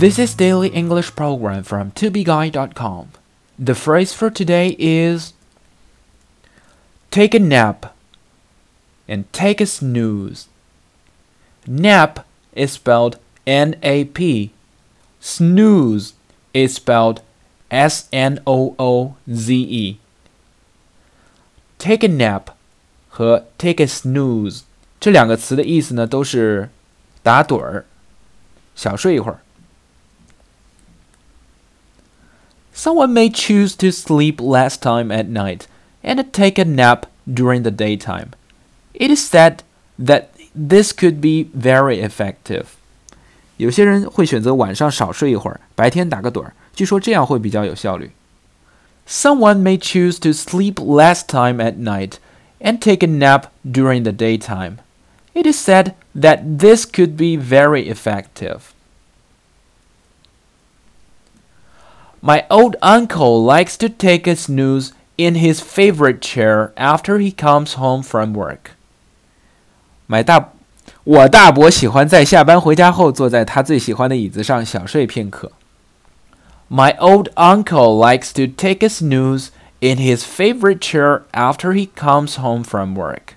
This is Daily English Program from tobeguy.com. The phrase for today is take a nap and take a snooze. Nap is spelled N A P. Snooze is spelled S N O O Z E. Take a nap 和 take a snooze 这两个词的意思呢，都是打盹儿，小睡一会儿。 Someone may choose to sleep less time at night and take a nap during the daytime. It is said that this could be very effective. 有些人会选择晚上少睡一会儿，白天打个盹儿。据说这样会比较有效率。Someone may choose to sleep less time at night and take a nap during the daytime. It is said that this could be very effective. My old uncle likes to take a snooze in his favorite chair after he comes home from work. 买大，我大伯喜欢在下班回家后坐在他最喜欢的椅子上小睡片刻。My old uncle likes to take a snooze in his favorite chair after he comes home from work.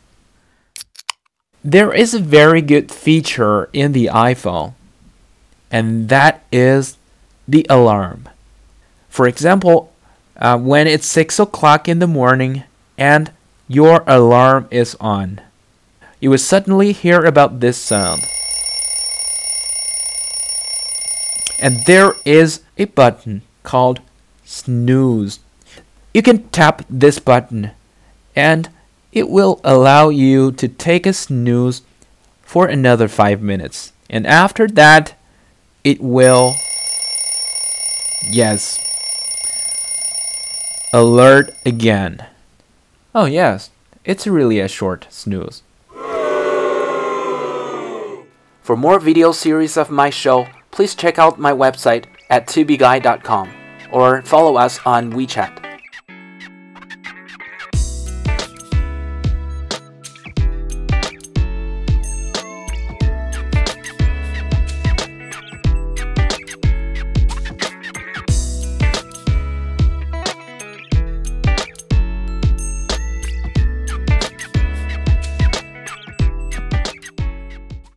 There is a very good feature in the iPhone, and that is the alarm. For example, uh, when it's 6 o'clock in the morning and your alarm is on, you will suddenly hear about this sound. And there is a button called snooze. You can tap this button and it will allow you to take a snooze for another 5 minutes. And after that, it will, yes, alert again. Oh, yes, it's really a short snooze. For more video series of my show, please check out my website at tubeguy.com or follow us on WeChat.